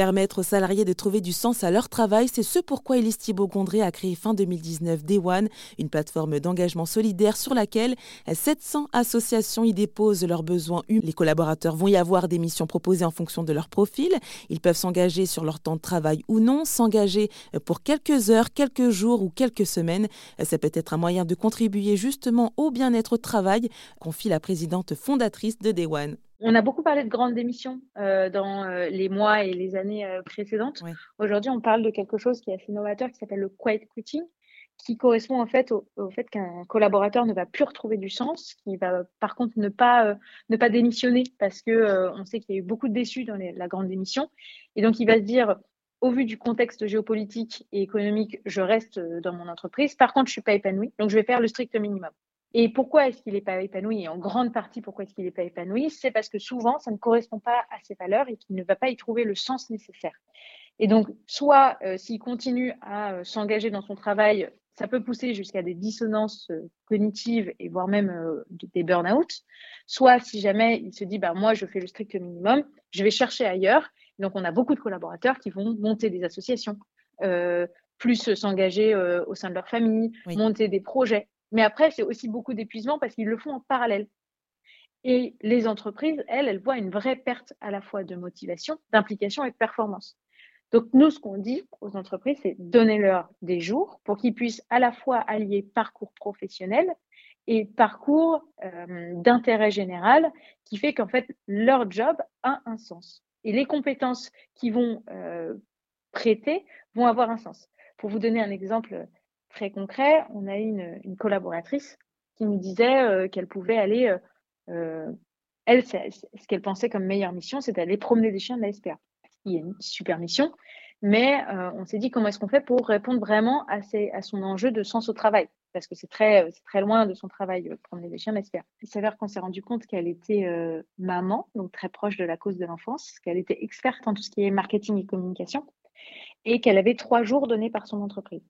Permettre aux salariés de trouver du sens à leur travail, c'est ce pourquoi Elise Thibault-Gondré a créé fin 2019 Day One, une plateforme d'engagement solidaire sur laquelle 700 associations y déposent leurs besoins. Les collaborateurs vont y avoir des missions proposées en fonction de leur profil. Ils peuvent s'engager sur leur temps de travail ou non, s'engager pour quelques heures, quelques jours ou quelques semaines. Ça peut être un moyen de contribuer justement au bien-être au travail, confie la présidente fondatrice de Day. On a beaucoup parlé de grandes démissions euh, dans euh, les mois et les années euh, précédentes. Aujourd'hui, on parle de quelque chose qui est assez novateur, qui s'appelle le quiet quitting, qui correspond en fait au, fait qu'un collaborateur ne va plus retrouver du sens, qui va par contre ne pas, ne pas démissionner parce que on sait qu'il y a eu beaucoup de déçus dans la grande démission. Et donc, il va se dire, au vu du contexte géopolitique et économique, je reste dans mon entreprise. Par contre, je suis pas épanoui, donc je vais faire le strict minimum. Et pourquoi est-ce qu'il n'est pas épanoui? Et en grande partie, pourquoi est-ce qu'il n'est pas épanoui? C'est parce que souvent, ça ne correspond pas à ses valeurs et qu'il ne va pas y trouver le sens nécessaire. Et donc, soit euh, s'il continue à euh, s'engager dans son travail, ça peut pousser jusqu'à des dissonances euh, cognitives et voire même des burn-out. Soit si jamais il se dit, bah, moi, je fais le strict minimum, je vais chercher ailleurs. Donc, on a beaucoup de collaborateurs qui vont monter des associations, plus s'engager au sein de leur famille, monter des projets. Mais après, c'est aussi beaucoup d'épuisement parce qu'ils le font en parallèle. Et les entreprises, elles, elles voient une vraie perte à la fois de motivation, d'implication et de performance. Donc, nous, ce qu'on dit aux entreprises, c'est donner-leur des jours pour qu'ils puissent à la fois allier parcours professionnel et parcours euh, d'intérêt général, qui fait qu'en fait, leur job a un sens. Et les compétences qu'ils vont euh, prêter vont avoir un sens. Pour vous donner un exemple très concret, on a eu une, collaboratrice qui nous disait euh, qu'elle pouvait aller, euh, euh, elle, ce qu'elle pensait comme meilleure mission, c'est d'aller promener des chiens de la SPA. Il y a une super mission, mais on s'est dit comment est-ce qu'on fait pour répondre vraiment à, son enjeu de sens au travail, parce que c'est très, très loin de son travail, promener des chiens de la SPA. Il s'avère qu'on s'est rendu compte qu'elle était maman, donc très proche de la cause de l'enfance, qu'elle était experte en tout ce qui est marketing et communication, et qu'elle avait trois jours donnés par son entreprise.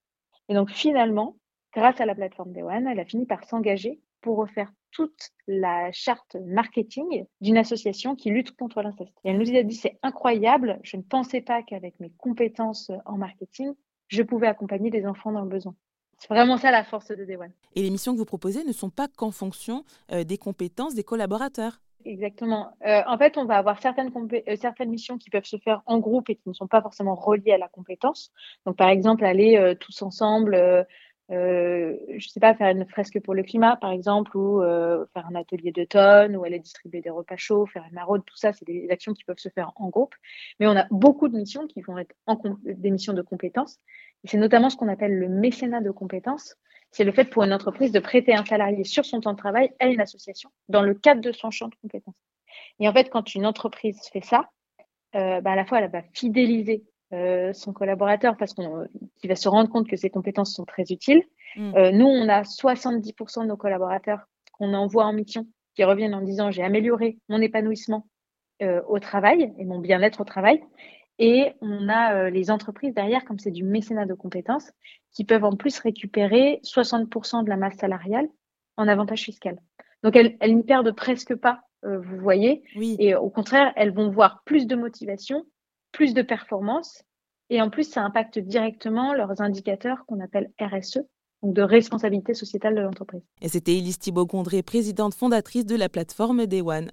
Et donc finalement, grâce à la plateforme One, elle a fini par s'engager pour refaire toute la charte marketing d'une association qui lutte contre l'inceste. Elle nous a dit, c'est incroyable, je ne pensais pas qu'avec mes compétences en marketing, je pouvais accompagner des enfants dans le besoin. C'est vraiment ça la force de One. Et les missions que vous proposez ne sont pas qu'en fonction euh, des compétences des collaborateurs. Exactement. Euh, en fait, on va avoir certaines, euh, certaines missions qui peuvent se faire en groupe et qui ne sont pas forcément reliées à la compétence. Donc, par exemple, aller euh, tous ensemble, je ne sais pas, faire une fresque pour le climat, par exemple, ou faire un atelier d'automne, ou aller distribuer des repas chauds, faire une maraude, tout ça, c'est des actions qui peuvent se faire en groupe. Mais on a beaucoup de missions qui vont être des missions de compétences. C'est notamment ce qu'on appelle le mécénat de compétences c'est le fait pour une entreprise de prêter un salarié sur son temps de travail à une association dans le cadre de son champ de compétences. Et en fait, quand une entreprise fait ça, euh, bah, à la fois, elle va fidéliser euh, son collaborateur parce qu'il va se rendre compte que ses compétences sont très utiles. Mm. Euh, nous, on a 70% de nos collaborateurs qu'on envoie en mission qui reviennent en disant j'ai amélioré mon épanouissement au travail et mon bien-être au travail. Et on a euh, les entreprises derrière, comme c'est du mécénat de compétences, qui peuvent en plus récupérer 60% de la masse salariale en avantage fiscal. Donc elles, elles n'y perdent presque pas, euh, vous voyez. Et au contraire, elles vont voir plus de motivation, plus de performance. Et en plus, ça impacte directement leurs indicateurs qu'on appelle RSE, donc de responsabilité sociétale de l'entreprise. Et c'était Elise Thibault-Gondré, présidente fondatrice de la plateforme Day One.